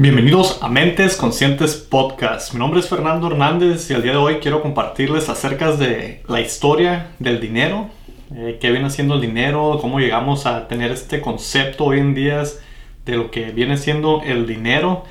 Bienvenidos a Mentes Conscientes Podcast. Mi nombre es Fernando Hernández y el día de hoy quiero compartirles acerca de la historia del dinero, eh, qué viene siendo el dinero, cómo llegamos a tener este concepto hoy en día de lo que viene siendo el dinero.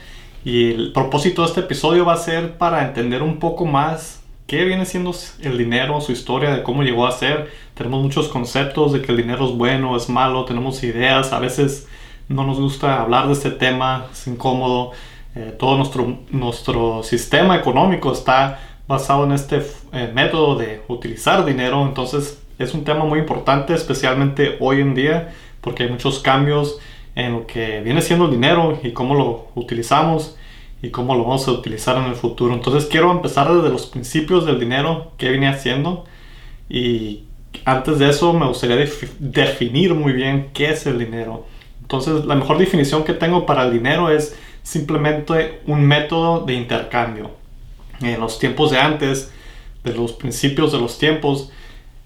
Y el propósito de este episodio va a ser para entender un poco más qué viene siendo el dinero, su historia, de cómo llegó a ser. Tenemos muchos conceptos de que el dinero es bueno, es malo, tenemos ideas, a veces no nos gusta hablar de este tema, es incómodo. Eh, todo nuestro, nuestro sistema económico está basado en este eh, método de utilizar dinero, entonces es un tema muy importante, especialmente hoy en día, porque hay muchos cambios en lo que viene siendo el dinero y cómo lo utilizamos y cómo lo vamos a utilizar en el futuro. Entonces quiero empezar desde los principios del dinero, qué viene haciendo y antes de eso me gustaría definir muy bien qué es el dinero. Entonces, la mejor definición que tengo para el dinero es simplemente un método de intercambio. En los tiempos de antes, de los principios de los tiempos,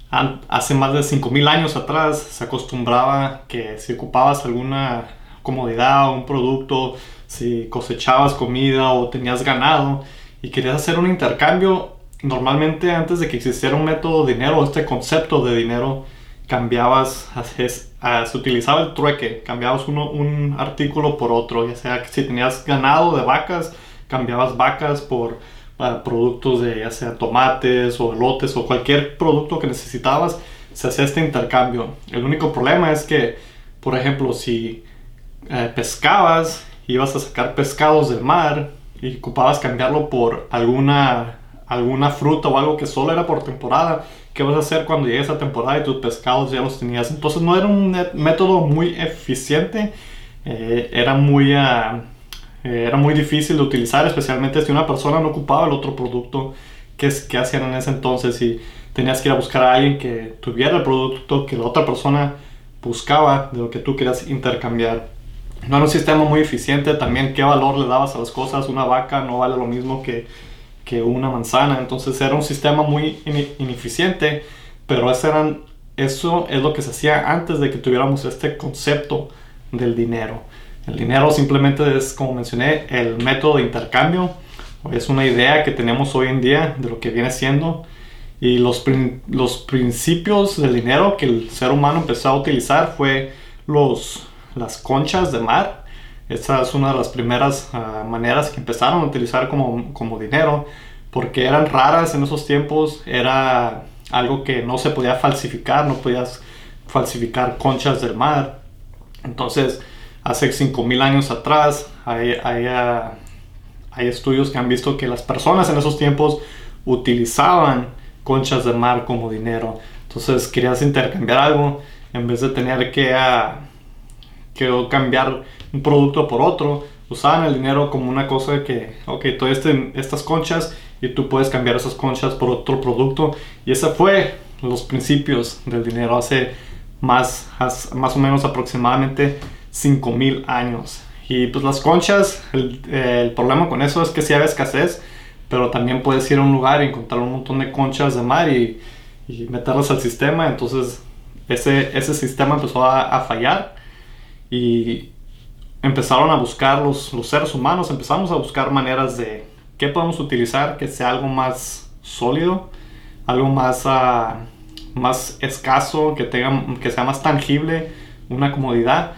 hace más de 5.000 años atrás, se acostumbraba que si ocupabas alguna comodidad o un producto, si cosechabas comida o tenías ganado y querías hacer un intercambio, normalmente antes de que existiera un método de dinero, este concepto de dinero, cambiabas, se utilizaba el trueque, cambiabas uno, un artículo por otro, ya sea que si tenías ganado de vacas, cambiabas vacas por productos de ya sea tomates o elotes o cualquier producto que necesitabas, se hacía este intercambio. El único problema es que, por ejemplo, si eh, pescabas, ibas a sacar pescados del mar y ocupabas cambiarlo por alguna, alguna fruta o algo que solo era por temporada, qué vas a hacer cuando llegue esa temporada y tus pescados ya los tenías. Entonces no era un método muy eficiente, eh, era, muy, ah, eh, era muy difícil de utilizar, especialmente si una persona no ocupaba el otro producto que, que hacían en ese entonces y tenías que ir a buscar a alguien que tuviera el producto que la otra persona buscaba de lo que tú querías intercambiar. No era un sistema muy eficiente, también qué valor le dabas a las cosas, una vaca no vale lo mismo que que una manzana. Entonces era un sistema muy ineficiente, pero eran, eso es lo que se hacía antes de que tuviéramos este concepto del dinero. El dinero simplemente es, como mencioné, el método de intercambio. Es una idea que tenemos hoy en día de lo que viene siendo. Y los, los principios del dinero que el ser humano empezó a utilizar fue los, las conchas de mar esta es una de las primeras ah, maneras que empezaron a utilizar como, como, dinero, porque eran raras en esos tiempos, era algo que no se podía falsificar, no podías falsificar conchas del mar. Entonces, hace 5.000 años atrás, hay, ah, hay estudios que han visto que las personas en esos tiempos utilizaban conchas de mar como dinero. Entonces, querías intercambiar algo, en vez de tener que... Uh, que cambiar un producto por otro, usaban el dinero como una cosa que, ok, todo este, estas conchas y tú puedes cambiar esas conchas por otro producto. Y ese fue los principios del dinero hace más, más o menos aproximadamente 5000 años. Y pues las conchas, el, problema con eso es que si hay escasez, pero también puedes ir a un lugar y encontrar un montón de conchas de mar y, y meterlas al sistema. Entonces ese, ese sistema empezó a, a fallar y empezaron a buscar los, los seres humanos, empezamos a buscar maneras de qué podemos utilizar que sea algo más sólido, algo más, uh, más escaso, que, tenga, que sea más tangible, una comodidad.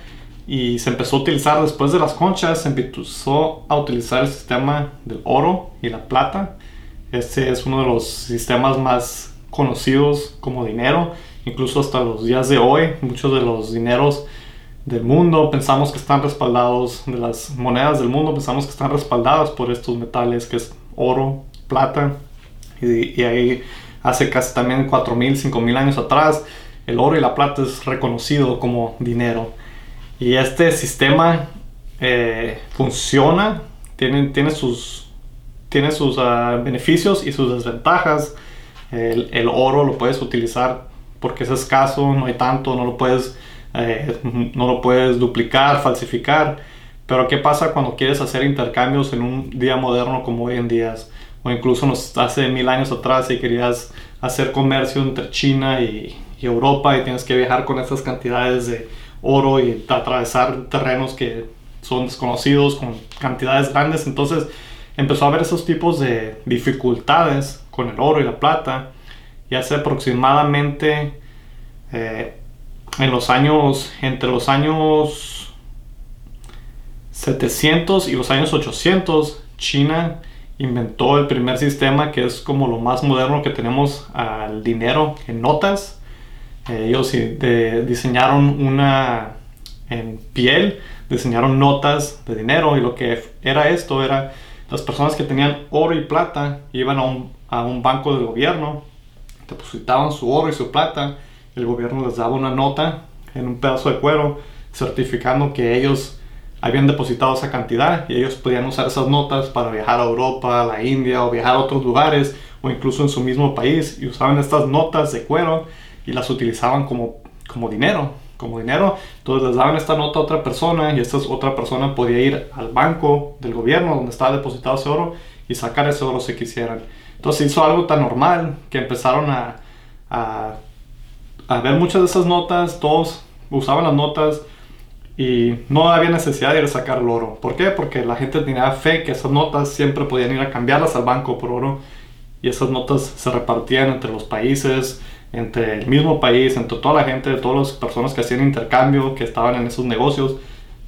Y se empezó a utilizar después de las conchas, se empezó a utilizar el sistema del oro y la plata. Este es uno de los sistemas más conocidos como dinero. Incluso hasta los días de hoy, muchos de los dineros del mundo, pensamos que están respaldados, de las monedas del mundo, pensamos que están respaldadas por estos metales que es oro, plata, y, ahí hace casi también 4.000, 5.000 años atrás, el oro y la plata es reconocido como dinero. Y este sistema eh, funciona, tiene, tiene sus, tiene sus ah, beneficios y sus desventajas. El, el oro lo puedes utilizar porque es escaso, no hay tanto, no lo puedes eh, no lo puedes duplicar, falsificar. Pero ¿qué pasa cuando quieres hacer intercambios en un día moderno como hoy en día? O incluso hace mil años atrás y querías hacer comercio entre China y, Europa y tienes que viajar con estas cantidades de oro y atravesar terrenos que son desconocidos con cantidades grandes. Entonces empezó a haber esos tipos de dificultades con el oro y la plata. Y hace aproximadamente eh, en los años, entre los años 700 y los años 800, China inventó el primer sistema que es como lo más moderno que tenemos al dinero en notas. Eh, ellos diseñaron una en piel, diseñaron notas de dinero y lo que era esto era las personas que tenían oro y plata iban a un, a un banco del gobierno, depositaban su oro y su plata, el gobierno les daba una nota en un pedazo de cuero certificando que ellos habían depositado esa cantidad y ellos podían usar esas notas para viajar a Europa, a la India o viajar a otros lugares o incluso en su mismo país y usaban estas notas de cuero y las utilizaban como, como dinero, como dinero. Entonces les daban esta nota a otra persona y esta otra persona podía ir al banco del gobierno donde estaba depositado ese oro y sacar ese oro si quisieran. Entonces hizo algo tan normal que empezaron a, a, a ver muchas de esas notas, todos usaban las notas y no había necesidad de ir a sacar el oro. ¿Por qué? Porque la gente tenía fe que esas notas siempre podían ir a cambiarlas al banco por oro y esas notas se repartían entre los países, entre el mismo país, entre toda la gente, todas las personas que hacían intercambio, que estaban en esos negocios,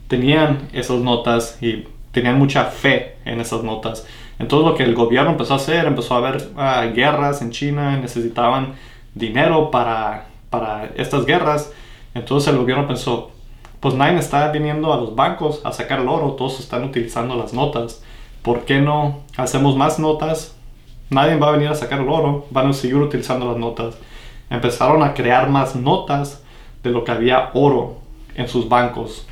tenían esas notas y tenían mucha fe en esas notas. Entonces lo que el gobierno empezó a hacer, empezó a haber ah, guerras en China, necesitaban dinero para, para estas guerras. Entonces el gobierno pensó, pues nadie está viniendo a los bancos a sacar el oro, todos están utilizando las notas. ¿Por qué no hacemos más notas? Nadie va a venir a sacar el oro, van a seguir utilizando las notas. Empezaron a crear más notas de lo que había oro en sus bancos.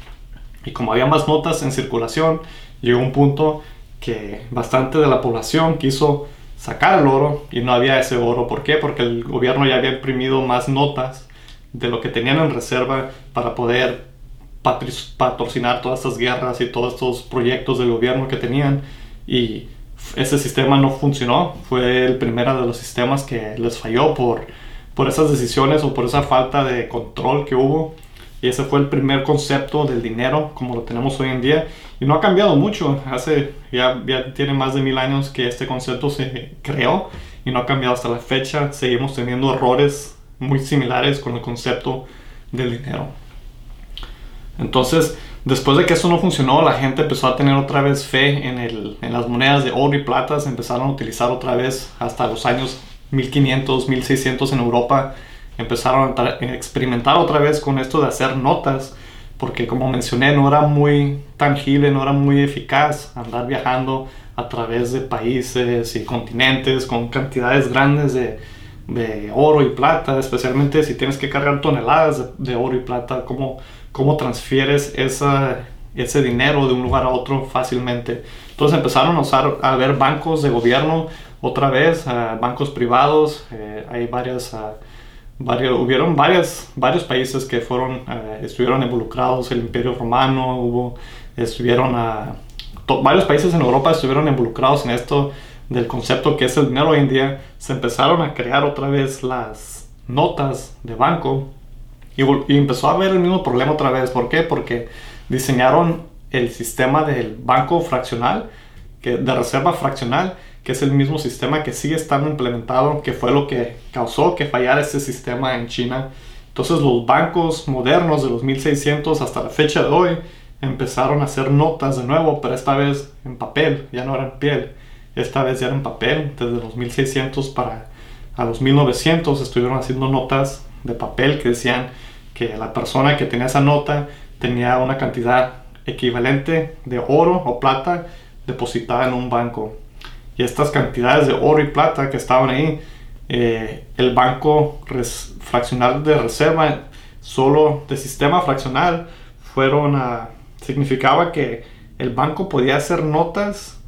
Y como había más notas en circulación, llegó un punto que bastante de la población quiso sacar el oro y no había ese oro. ¿Por qué? Porque el gobierno ya había imprimido más notas de lo que tenían en reserva para poder patrocinar todas estas guerras y todos estos proyectos del gobierno que tenían y ese sistema no funcionó. Fue el primero de los sistemas que les falló por, por esas decisiones o por esa falta de control que hubo. Y ese fue el primer concepto del dinero como lo tenemos hoy en día. Y no ha cambiado mucho. Hace ya, ya tiene más de mil años que este concepto se creó y no ha cambiado hasta la fecha. Seguimos teniendo errores muy similares con el concepto del dinero. Entonces, después de que eso no funcionó, la gente empezó a tener otra vez fe en, el, en las monedas de oro y plata, se empezaron a utilizar otra vez hasta los años 1500, 1600 en Europa, empezaron a experimentar otra vez con esto de hacer notas, porque como mencioné, no era muy tangible, no era muy eficaz andar viajando a través de países y continentes con cantidades grandes de, de oro y plata, especialmente si tienes que cargar toneladas de, oro y plata, cómo, cómo transfieres esa, ese dinero de un lugar a otro fácilmente. Entonces empezaron a usar, a ver bancos de gobierno otra vez, bancos privados, eh, hay varias, hubieron varias, varios países que fueron, eh, estuvieron involucrados, el Imperio Romano, hubo, estuvieron, varios países en Europa estuvieron involucrados en esto, del concepto que es el dinero hoy en día, se empezaron a crear otra vez las notas de banco y, empezó a haber el mismo problema otra vez. ¿Por qué? Porque diseñaron el sistema del banco fraccional, que, de reserva fraccional, que es el mismo sistema que sigue estando implementado, que fue lo que causó que fallara ese sistema en China. Entonces los bancos modernos de los 1600 hasta la fecha de hoy empezaron a hacer notas de nuevo, pero esta vez en papel, ya no eran piel. Esta vez ya era en papel, desde los 1600 para a los 1900 estuvieron haciendo notas de papel que decían que la persona que tenía esa nota tenía una cantidad equivalente de oro o plata depositada en un banco. Y estas cantidades de oro y plata que estaban ahí, eh, el banco fraccional de reserva, solo de sistema fraccional, fueron a, significaba que el banco podía hacer notas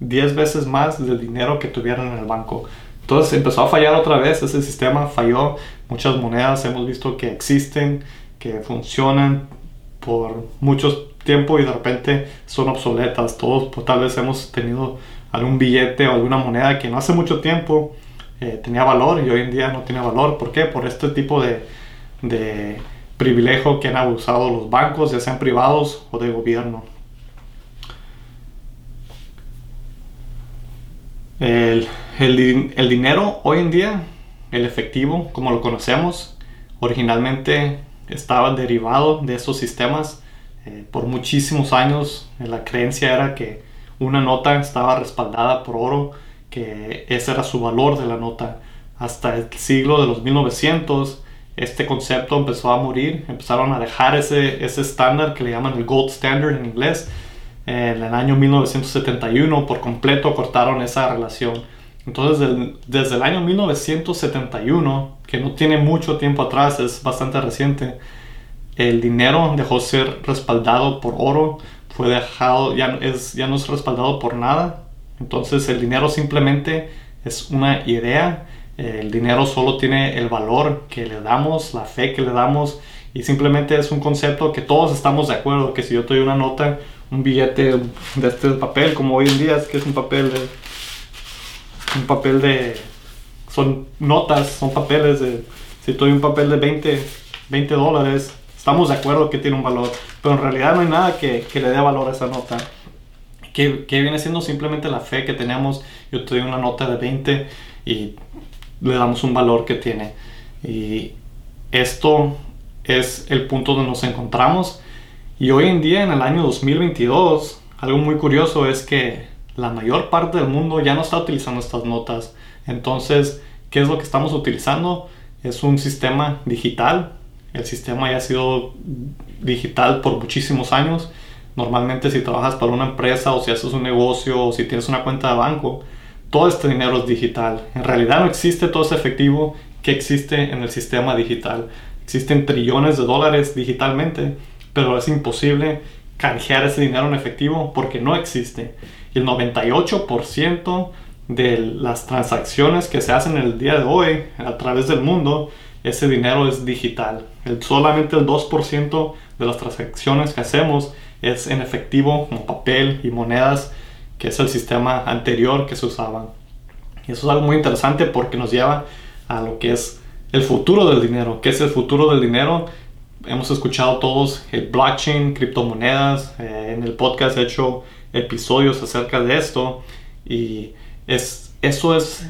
10 veces más del dinero que tuvieran en el banco. Entonces empezó a fallar otra vez, ese sistema falló, muchas monedas hemos visto que existen, que funcionan por mucho tiempo y de repente son obsoletas. Todos pues, tal vez hemos tenido algún billete o alguna moneda que no hace mucho tiempo eh, tenía valor y hoy en día no tiene valor. ¿Por qué? Por este tipo de, privilegio que han abusado los bancos, ya sean privados o de gobierno. El, el, dinero hoy en día, el efectivo, como lo conocemos, originalmente estaba derivado de esos sistemas. Eh, por muchísimos años eh, la creencia era que una nota estaba respaldada por oro, que ese era su valor de la nota. Hasta el siglo de los 1900 este concepto empezó a morir, empezaron a dejar ese, ese estándar que le llaman el gold standard en inglés. En el año 1971 por completo cortaron esa relación. Entonces desde el año 1971, que no tiene mucho tiempo atrás, es bastante reciente, el dinero dejó ser respaldado por oro, fue dejado, ya, es, ya no es respaldado por nada. Entonces el dinero simplemente es una idea el dinero solo tiene el valor que le damos, la fe que le damos y simplemente es un concepto que todos estamos de acuerdo, que si yo te una nota, un billete de este papel, como hoy en día es que es un papel de... Un papel de... Son notas, son papeles de... Si te un papel de 20, 20 dólares, estamos de acuerdo que tiene un valor, pero en realidad no hay nada que, que le dé valor a esa nota. Que, que, viene siendo simplemente la fe que tenemos. Yo te doy una nota de 20 y le damos un valor que tiene. Y esto es el punto donde nos encontramos. Y hoy en día, en el año 2022, algo muy curioso es que la mayor parte del mundo ya no está utilizando estas notas. Entonces, ¿qué es lo que estamos utilizando? Es un sistema digital. El sistema ya ha sido digital por muchísimos años. Normalmente si trabajas para una empresa o si haces un negocio o si tienes una cuenta de banco, todo este dinero es digital. En realidad no existe todo ese efectivo que existe en el sistema digital. Existen trillones de dólares digitalmente, pero es imposible canjear ese dinero en efectivo porque no existe. Y el 98% de las transacciones que se hacen en el día de hoy a través del mundo, ese dinero es digital. El, solamente el 2% de las transacciones que hacemos es en efectivo, como papel y monedas que es el sistema anterior que se usaba. Y eso es algo muy interesante porque nos lleva a lo que es el futuro del dinero. ¿Qué es el futuro del dinero? Hemos escuchado todos el blockchain, criptomonedas. Eh, en el podcast he hecho episodios acerca de esto. Y es, eso es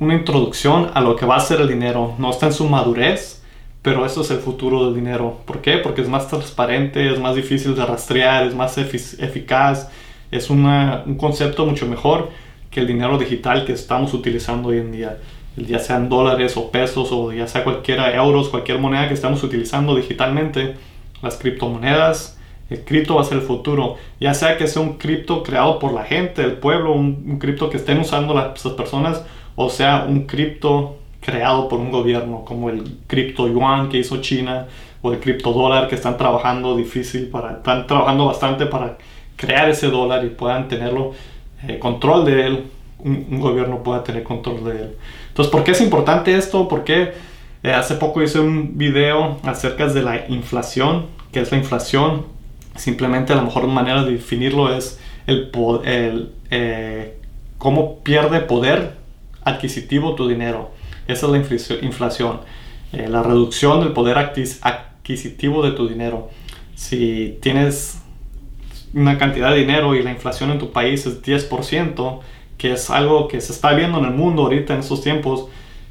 una introducción a lo que va a ser el dinero. No está en su madurez, pero eso es el futuro del dinero. ¿Por qué? Porque es más transparente, es más difícil de rastrear, es más eficaz es un concepto mucho mejor que el dinero digital que estamos utilizando hoy en día. Ya sean dólares o pesos o ya sea cualquiera euros, cualquier moneda que estamos utilizando digitalmente, las criptomonedas, el cripto va a ser el futuro. Ya sea que sea un cripto creado por la gente, el pueblo, un, cripto que estén usando las, personas, o sea un cripto creado por un gobierno, como el cripto yuan que hizo China, o el cripto dólar que están trabajando difícil para, están trabajando bastante para crear ese dólar y puedan tenerlo eh, control de él, un, gobierno pueda tener control de él. Entonces, ¿por qué es importante esto? Porque eh, hace poco hice un video acerca de la inflación, que es la inflación. Simplemente la mejor manera de definirlo es el, eh, cómo pierde poder adquisitivo tu dinero. Esa es la inflación. la reducción del poder adquisitivo de tu dinero. Si tienes una cantidad de dinero y la inflación en tu país es 10%, que es algo que se está viendo en el mundo ahorita en estos tiempos,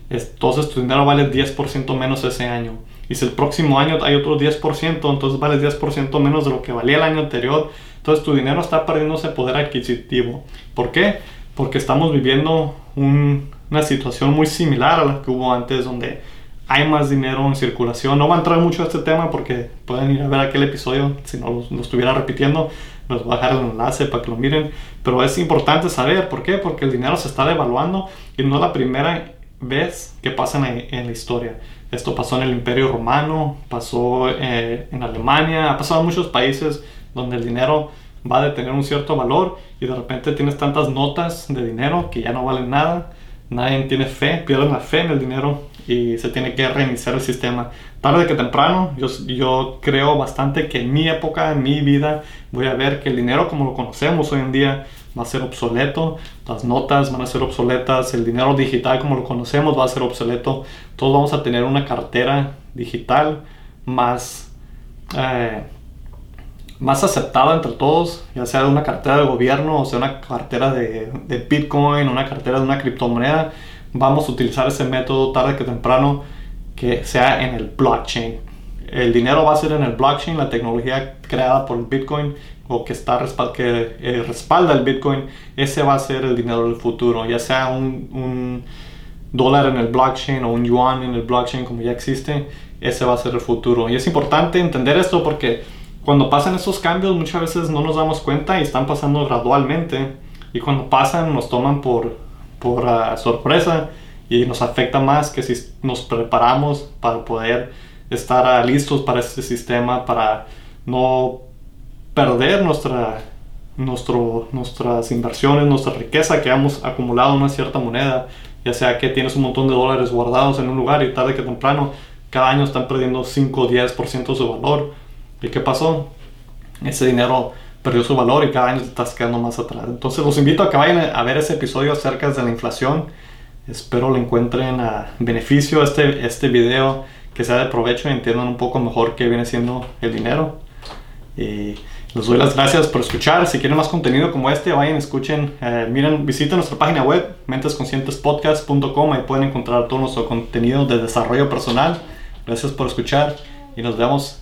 entonces tu dinero vale 10% menos ese año. Y si el próximo año hay otro 10%, entonces vale 10% menos de lo que valía el año anterior. Entonces tu dinero está perdiendo ese poder adquisitivo. ¿Por qué? Porque estamos viviendo una situación muy similar a la que hubo antes, donde hay más dinero en circulación. No va a entrar mucho a este tema porque pueden ir a ver aquel episodio si no lo, estuviera repitiendo. Les voy a dejar el enlace para que lo miren. Pero es importante saber por qué. Porque el dinero se está devaluando y no es la primera vez que pasa en, la historia. Esto pasó en el Imperio Romano, pasó eh, en Alemania, ha pasado en muchos países donde el dinero va a tener un cierto valor y de repente tienes tantas notas de dinero que ya no valen nada. Nadie tiene fe, pierden la fe en el dinero y se tiene que reiniciar el sistema. Tarde que temprano, yo, yo creo bastante que en mi época, en mi vida, voy a ver que el dinero como lo conocemos hoy en día va a ser obsoleto, las notas van a ser obsoletas, el dinero digital como lo conocemos va a ser obsoleto, todos vamos a tener una cartera digital más, eh, más aceptada entre todos, ya sea de una cartera de gobierno o sea una cartera de, de Bitcoin, una cartera de una criptomoneda, vamos a utilizar ese método tarde que temprano que sea en el blockchain. El dinero va a ser en el blockchain, la tecnología creada por el Bitcoin o que, está, que eh, respalda el Bitcoin, ese va a ser el dinero del futuro, ya sea un, un dólar en el blockchain o un yuan en el blockchain como ya existe, ese va a ser el futuro. Y es importante entender esto porque cuando pasan esos cambios muchas veces no nos damos cuenta y están pasando gradualmente. Y cuando pasan nos toman por, por ah, sorpresa y nos afecta más que si nos preparamos para poder estar ah, listos para este sistema, para no perder nuestra, nuestro, nuestras inversiones, nuestra riqueza que hemos acumulado en una cierta moneda, ya sea que tienes un montón de dólares guardados en un lugar y tarde que temprano cada año están perdiendo 5 o 10% de su valor. ¿Y qué pasó? Ese dinero perdió su valor y cada año te estás quedando más atrás. Entonces los invito a que vayan a ver ese episodio acerca de la inflación. Espero le encuentren a beneficio este, este video, que sea de provecho y entiendan un poco mejor qué viene siendo el dinero. Y les doy las gracias por escuchar. Si quieren más contenido como este, vayan, escuchen, eh, miren, visiten nuestra página web, mentesconscientespodcast.com. Ahí pueden encontrar todo nuestro contenido de desarrollo personal. Gracias por escuchar y nos vemos